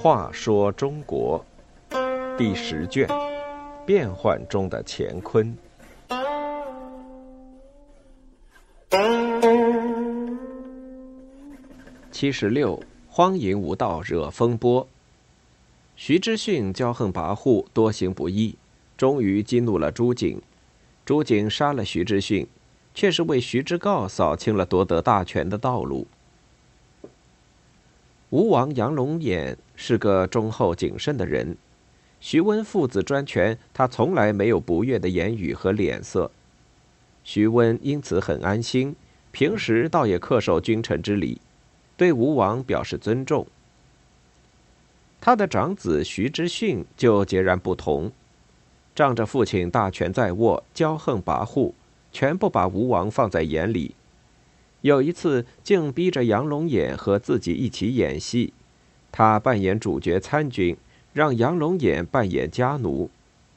话说中国第十卷：变幻中的乾坤。七十六，荒淫无道惹风波。徐知训骄横跋扈，多行不义，终于激怒了朱景。朱景杀了徐知训，却是为徐知诰扫清了夺得大权的道路。吴王杨龙眼是个忠厚谨慎的人，徐温父子专权，他从来没有不悦的言语和脸色。徐温因此很安心，平时倒也恪守君臣之礼，对吴王表示尊重。他的长子徐知训就截然不同。仗着父亲大权在握，骄横跋扈，全不把吴王放在眼里。有一次，竟逼着杨龙眼和自己一起演戏，他扮演主角参军，让杨龙眼扮演家奴，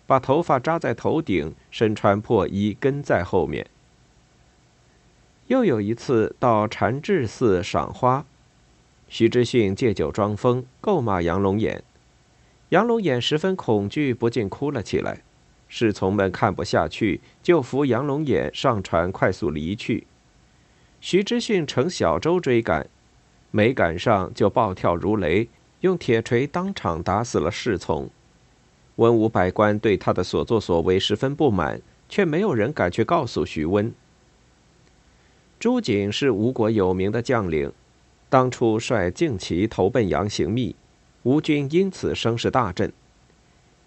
把头发扎在头顶，身穿破衣跟在后面。又有一次到禅智寺赏花，徐知训借酒装疯，够骂杨龙眼，杨龙眼十分恐惧，不禁哭了起来。侍从们看不下去，就扶杨龙眼上船，快速离去。徐知训乘小舟追赶，没赶上就暴跳如雷，用铁锤当场打死了侍从。文武百官对他的所作所为十分不满，却没有人敢去告诉徐温。朱瑾是吴国有名的将领，当初率旌旗投奔杨行密，吴军因此声势大振。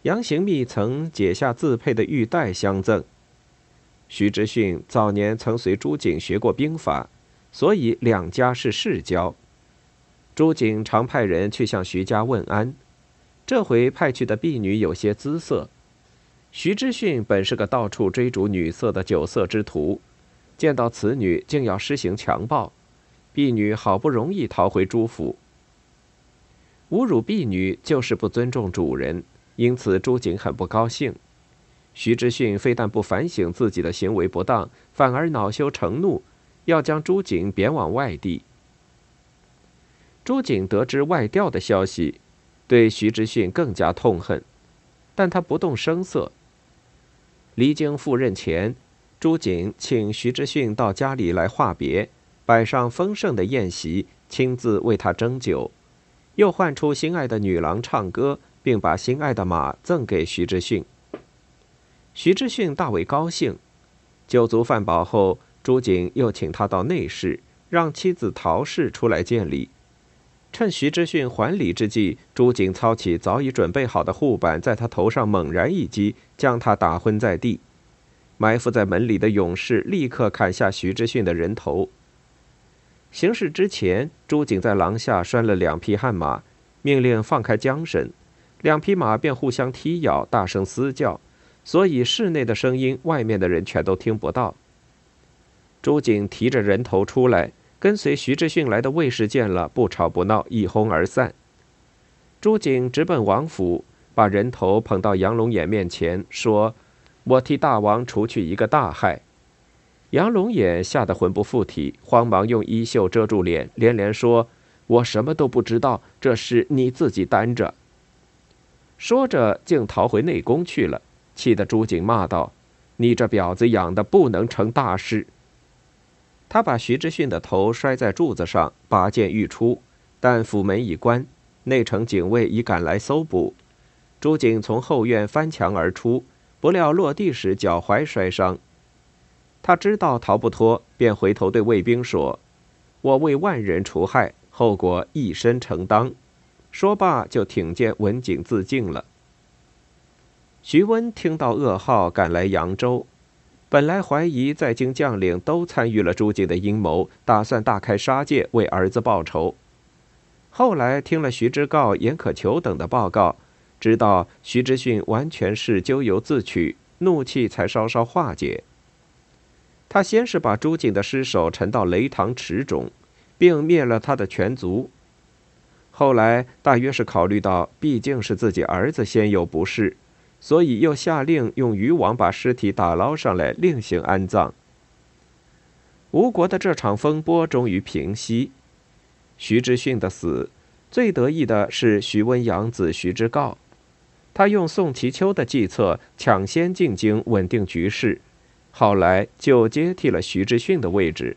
杨行密曾解下自佩的玉带相赠。徐知训早年曾随朱瑾学过兵法，所以两家是世交。朱瑾常派人去向徐家问安，这回派去的婢女有些姿色。徐知训本是个到处追逐女色的酒色之徒，见到此女竟要施行强暴，婢女好不容易逃回朱府。侮辱婢女就是不尊重主人。因此，朱瑾很不高兴。徐知训非但不反省自己的行为不当，反而恼羞成怒，要将朱瑾贬往外地。朱瑾得知外调的消息，对徐知训更加痛恨，但他不动声色。离京赴任前，朱瑾请徐知训到家里来话别，摆上丰盛的宴席，亲自为他斟酒，又唤出心爱的女郎唱歌。并把心爱的马赠给徐志逊。徐志逊大为高兴。酒足饭饱后，朱瑾又请他到内室，让妻子陶氏出来见礼。趁徐志逊还礼之际，朱瑾操起早已准备好的护板，在他头上猛然一击，将他打昏在地。埋伏在门里的勇士立刻砍下徐志逊的人头。行事之前，朱瑾在廊下拴了两匹悍马，命令放开缰绳。两匹马便互相踢咬，大声嘶叫，所以室内的声音，外面的人全都听不到。朱景提着人头出来，跟随徐志训来的卫士见了，不吵不闹，一哄而散。朱景直奔王府，把人头捧到杨龙眼面前，说：“我替大王除去一个大害。”杨龙眼吓得魂不附体，慌忙用衣袖遮住脸，连连说：“我什么都不知道，这事你自己担着。”说着，竟逃回内宫去了，气得朱景骂道：“你这婊子养的不能成大事。”他把徐知训的头摔在柱子上，拔剑欲出，但府门已关，内城警卫已赶来搜捕。朱景从后院翻墙而出，不料落地时脚踝摔伤。他知道逃不脱，便回头对卫兵说：“我为万人除害，后果一身承担。”说罢，就挺剑文景自尽了。徐温听到噩耗，赶来扬州，本来怀疑在京将领都参与了朱瑾的阴谋，打算大开杀戒为儿子报仇。后来听了徐知诰、严可求等的报告，知道徐知训完全是咎由自取，怒气才稍稍化解。他先是把朱瑾的尸首沉到雷塘池中，并灭了他的全族。后来大约是考虑到毕竟是自己儿子先有不适，所以又下令用渔网把尸体打捞上来另行安葬。吴国的这场风波终于平息。徐之逊的死，最得意的是徐温养子徐之诰，他用宋其丘的计策抢先进京，稳定局势，后来就接替了徐之逊的位置。